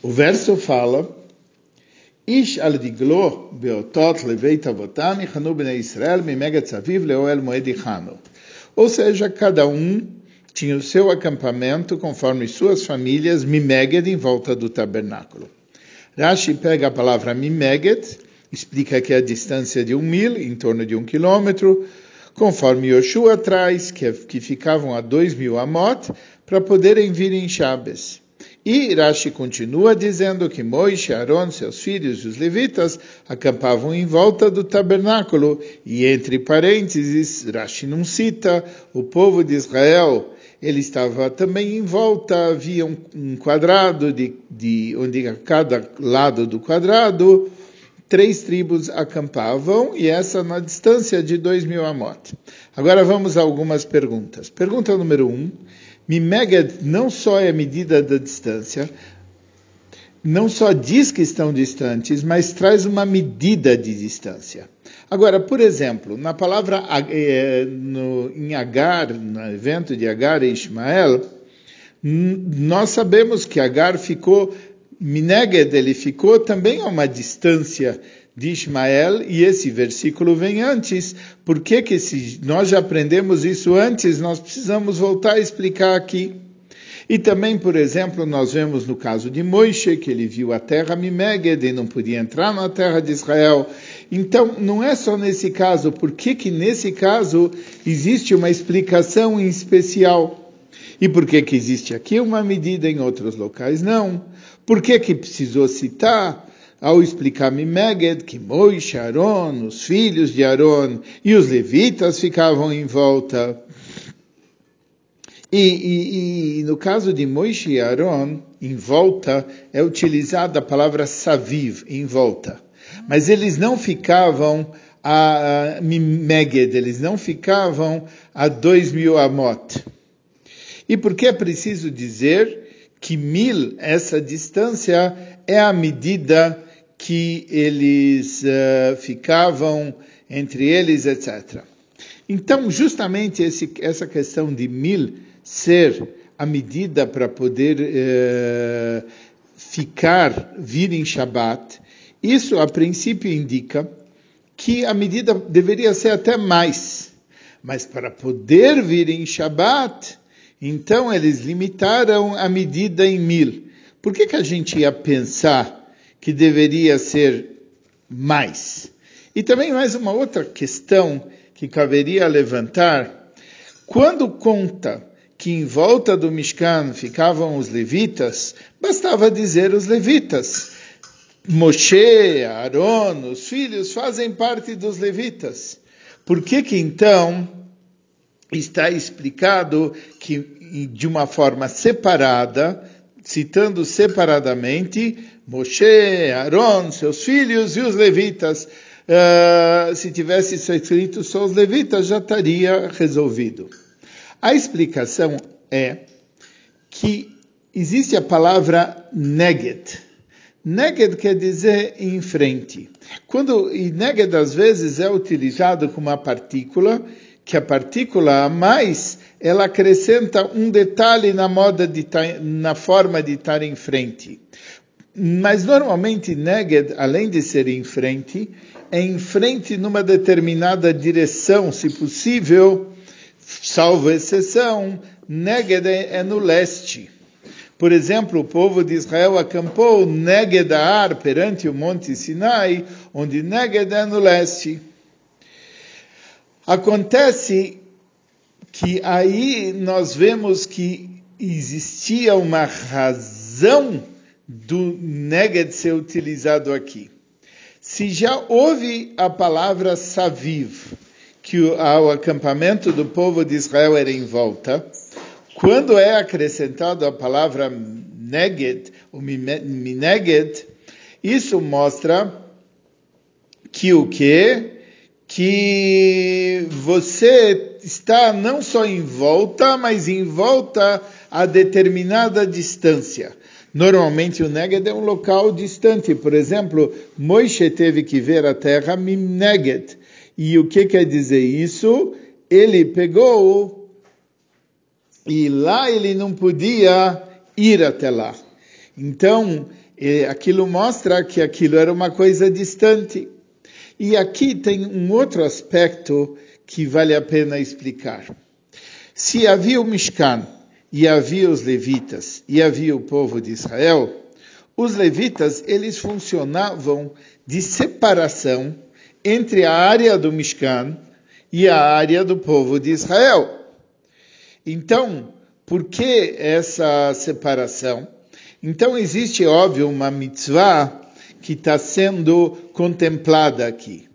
O verso fala Ish al diglo beotot leveit avotam ichanu bnei Israel mimegat saviv leoel moed ichanu. Ou seja, cada um tinha o seu acampamento conforme suas famílias, mimeged, em volta do tabernáculo. Rashi pega a palavra mimeged, explica que é a distância de um mil, em torno de um quilômetro, conforme Yoshua traz, que, que ficavam a dois mil amot, para poderem vir em Shabes. E Rashi continua dizendo que Moisés, Aaron, seus filhos e os levitas acampavam em volta do tabernáculo. E entre parênteses, Rashi não cita, o povo de Israel, ele estava também em volta, havia um, um quadrado de, de onde a cada lado do quadrado três tribos acampavam e essa na distância de dois mil amot. Agora vamos a algumas perguntas. Pergunta número um. Mimeged não só é a medida da distância, não só diz que estão distantes, mas traz uma medida de distância. Agora, por exemplo, na palavra eh, no, em Agar, no evento de Agar e Ismael, nós sabemos que Agar ficou, Mineged, ele ficou também a uma distância de Ismael, e esse versículo vem antes. Por que, que se nós já aprendemos isso antes, nós precisamos voltar a explicar aqui. E também, por exemplo, nós vemos no caso de Moisés, que ele viu a terra Mimeged e não podia entrar na terra de Israel. Então, não é só nesse caso, por que que nesse caso existe uma explicação em especial? E por que que existe aqui uma medida em outros locais não? Por que que precisou citar? Ao explicar Mimeged que Moisés, Aaron, os filhos de Aaron e os levitas ficavam em volta. E, e, e, no caso de Moisés e Aaron, em volta, é utilizada a palavra saviv, em volta. Mas eles não ficavam a, Mimeged, eles não ficavam a dois mil amot. E por que é preciso dizer que mil, essa distância, é a medida que eles uh, ficavam entre eles, etc. Então, justamente esse, essa questão de mil ser a medida para poder uh, ficar, vir em Shabat, isso a princípio indica que a medida deveria ser até mais. Mas para poder vir em Shabat, então eles limitaram a medida em mil. Por que, que a gente ia pensar que deveria ser mais. E também mais uma outra questão que caberia levantar, quando conta que em volta do Mishkan ficavam os levitas, bastava dizer os levitas. Moshe, Aaron, os filhos fazem parte dos levitas. Por que que então está explicado que de uma forma separada, citando separadamente, Moshe, Aaron, seus filhos e os levitas. Uh, se tivesse escrito só os levitas, já estaria resolvido. A explicação é que existe a palavra neged. Neged quer dizer em frente. Quando, e neged às vezes é utilizado como uma partícula, que a partícula a mais, ela acrescenta um detalhe na moda de na forma de estar em frente. Mas normalmente Neged, além de ser em frente, é em frente numa determinada direção, se possível, salvo exceção, Neged é, é no leste. Por exemplo, o povo de Israel acampou Negedar perante o Monte Sinai, onde Neged é no leste. Acontece que aí nós vemos que existia uma razão do neged ser utilizado aqui. Se já houve a palavra saviv, que o, o acampamento do povo de Israel era em volta, quando é acrescentado a palavra neged, o mineged, isso mostra que o que? Que você está não só em volta, mas em volta a determinada distância. Normalmente o Neged é um local distante. Por exemplo, Moisés teve que ver a terra Mimneged. E o que quer dizer isso? Ele pegou e lá ele não podia ir até lá. Então, E aquilo mostra que aquilo era uma coisa distante. E aqui tem um outro aspecto que vale a pena explicar. Se havia o Mishkan, e havia os levitas, e havia o povo de Israel, os levitas, eles funcionavam de separação entre a área do Mishkan e a área do povo de Israel. Então, por que essa separação? Então, existe, óbvio, uma mitzvah que está sendo contemplada aqui.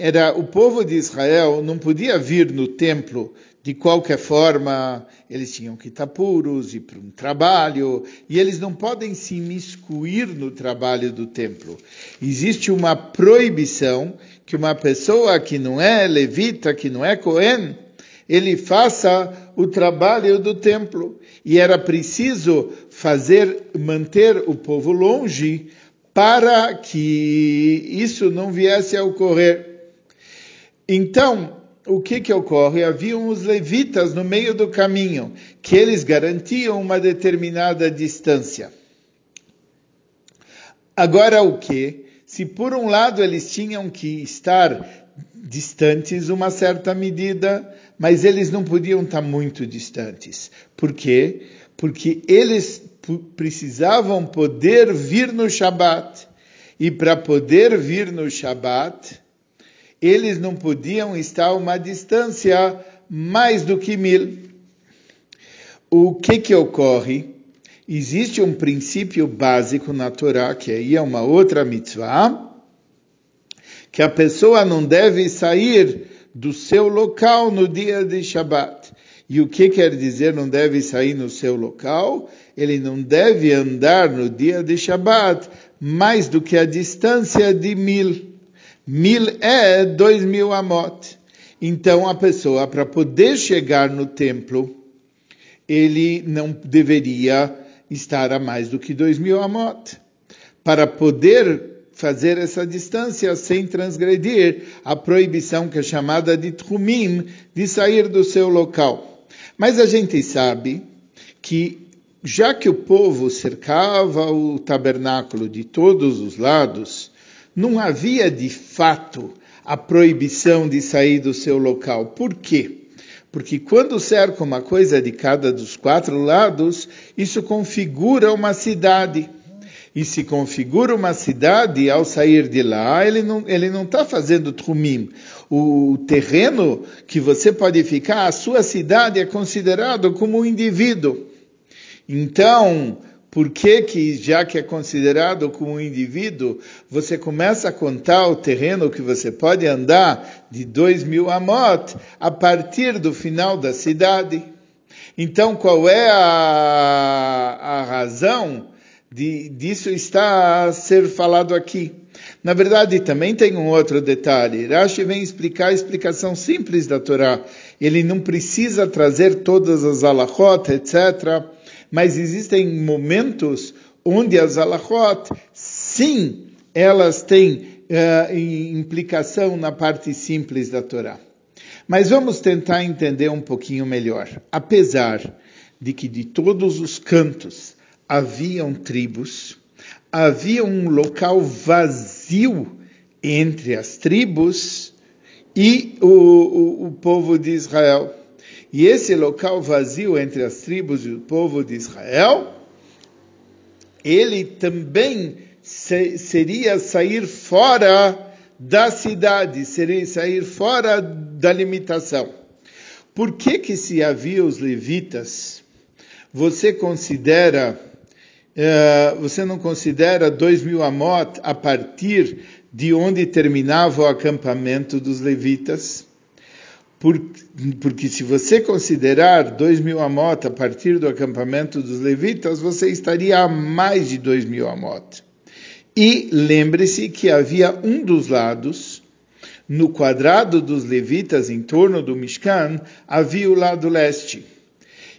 Era o povo de Israel não podia vir no templo de qualquer forma, eles tinham que estar puros, ir para um trabalho, e eles não podem se imiscuir no trabalho do templo. Existe uma proibição que uma pessoa que não é levita, que não é Cohen, ele faça o trabalho do templo. E era preciso fazer, manter o povo longe para que isso não viesse a ocorrer. Então, o que que ocorre? Haviam os levitas no meio do caminho, que eles garantiam uma determinada distância. Agora o que? Se por um lado eles tinham que estar distantes uma certa medida, mas eles não podiam estar muito distantes. Por quê? Porque eles precisavam poder vir no Shabat. E para poder vir no Shabat, eles não podiam estar a uma distância mais do que mil. O que que ocorre? Existe um princípio básico na Torá, que aí é uma outra mitzvah, que a pessoa não deve sair do seu local no dia de Shabat. E o que quer dizer não deve sair no seu local? Ele não deve andar no dia de Shabat mais do que a distância de mil. Mil é dois mil amot. Então a pessoa, para poder chegar no templo, ele não deveria estar a mais do que dois mil amot. Para poder fazer essa distância sem transgredir a proibição que é chamada de trumim, de sair do seu local. Mas a gente sabe que já que o povo cercava o tabernáculo de todos os lados, não havia de fato a proibição de sair do seu local. Por quê? Porque quando cerca uma coisa de cada dos quatro lados, isso configura uma cidade. E se configura uma cidade, ao sair de lá, ele não ele não está fazendo trumim. O terreno que você pode ficar, a sua cidade é considerado como um indivíduo. Então, por que, que, já que é considerado como um indivíduo, você começa a contar o terreno que você pode andar de dois mil amot a partir do final da cidade? Então, qual é a, a razão de, disso está a ser falado aqui? Na verdade, também tem um outro detalhe. Rashi vem explicar a explicação simples da Torá. Ele não precisa trazer todas as alahot, etc., mas existem momentos onde as alachot, sim, elas têm uh, implicação na parte simples da Torá. Mas vamos tentar entender um pouquinho melhor. Apesar de que de todos os cantos haviam tribos, havia um local vazio entre as tribos e o, o, o povo de Israel. E esse local vazio entre as tribos e o povo de Israel, ele também seria sair fora da cidade, seria sair fora da limitação. Por que que se havia os levitas, você considera, uh, você não considera dois mil amot a partir de onde terminava o acampamento dos levitas? Porque se você considerar dois mil amot a partir do acampamento dos levitas, você estaria a mais de dois mil amot. E lembre-se que havia um dos lados, no quadrado dos levitas em torno do Mishkan, havia o lado leste.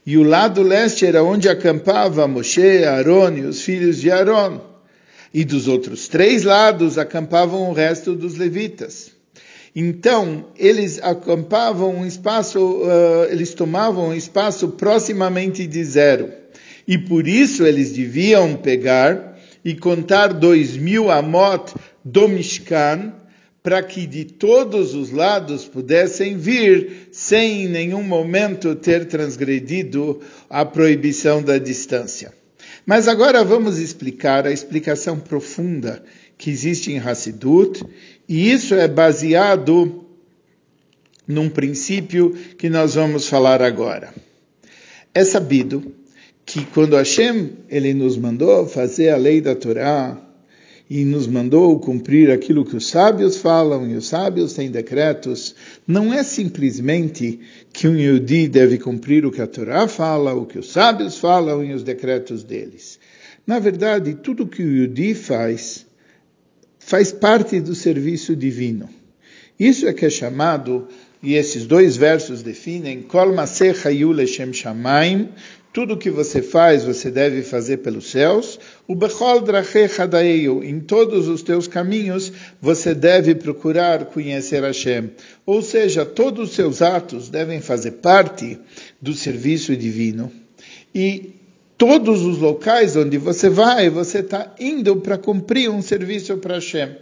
E o lado leste era onde acampava Moshe, Aaron e os filhos de Aaron. E dos outros três lados acampavam o resto dos levitas. Então, eles acampavam um espaço, uh, eles tomavam um espaço proximamente de zero. E por isso eles deviam pegar e contar dois mil amot do Mishkan, para que de todos os lados pudessem vir, sem em nenhum momento ter transgredido a proibição da distância. Mas agora vamos explicar a explicação profunda que existe em Hassidut, e isso é baseado num princípio que nós vamos falar agora. É sabido que quando Hashem ele nos mandou fazer a lei da Torá, e nos mandou cumprir aquilo que os sábios falam, e os sábios têm decretos, não é simplesmente que um Yudi deve cumprir o que a Torá fala, o que os sábios falam e os decretos deles. Na verdade, tudo que o Yudi faz, faz parte do serviço divino. Isso é que é chamado, e esses dois versos definem, Kol Maseh Shamaim, tudo que você faz, você deve fazer pelos céus. O em todos os teus caminhos, você deve procurar conhecer Hashem. Ou seja, todos os seus atos devem fazer parte do serviço divino. E todos os locais onde você vai, você está indo para cumprir um serviço para Hashem.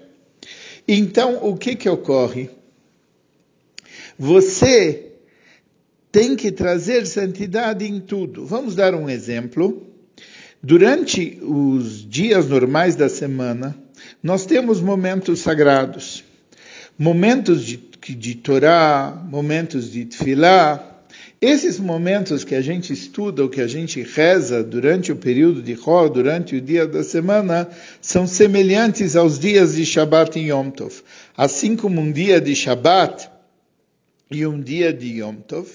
Então, o que que ocorre? Você tem que trazer santidade em tudo. Vamos dar um exemplo. Durante os dias normais da semana, nós temos momentos sagrados, momentos de, de Torá, momentos de Tfilá. Esses momentos que a gente estuda, ou que a gente reza durante o período de Hol, durante o dia da semana, são semelhantes aos dias de Shabbat e Yom Tov. Assim como um dia de Shabbat e um dia de Yom Tov,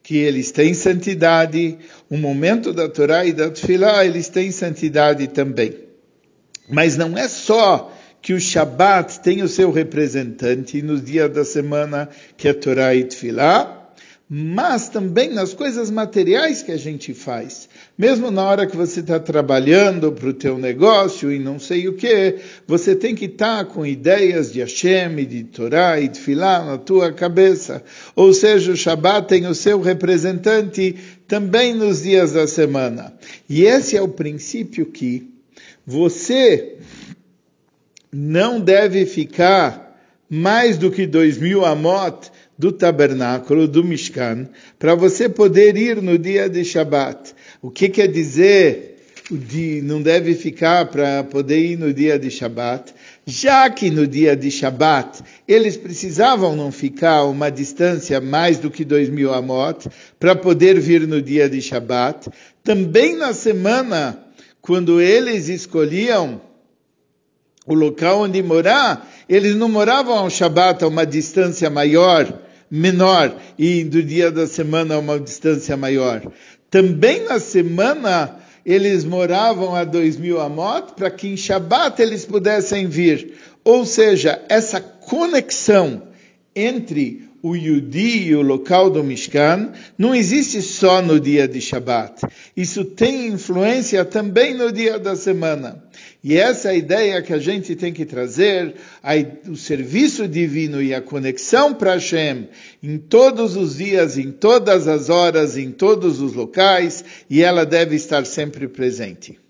que eles têm santidade, o momento da Torá e da Tfilá, eles têm santidade também. Mas não é só que o Shabat tem o seu representante no dia da semana, que é Torá e Tfilá, mas também nas coisas materiais que a gente faz. Mesmo na hora que você está trabalhando para o teu negócio e não sei o que, você tem que estar tá com ideias de Hashem, de Torá e de Filá na tua cabeça. Ou seja, o Shabat tem o seu representante também nos dias da semana. E esse é o princípio que você não deve ficar mais do que dois mil amot do tabernáculo, do Mishkan, para você poder ir no dia de Shabat. O que quer dizer de não deve ficar para poder ir no dia de Shabat? Já que no dia de Shabat eles precisavam não ficar uma distância mais do que dois mil amot para poder vir no dia de Shabat, também na semana, quando eles escolhiam o local onde morar, eles não moravam ao Shabat a uma distância maior, menor e do dia da semana uma distância maior. Também na semana eles moravam a dois mil amot para que em Shabat eles pudessem vir. Ou seja, essa conexão entre o Yudi e o local do Mishkan não existe só no dia de Shabat. Isso tem influência também no dia da semana. E essa é a ideia que a gente tem que trazer, o serviço divino e a conexão para Hashem em todos os dias, em todas as horas, em todos os locais, e ela deve estar sempre presente.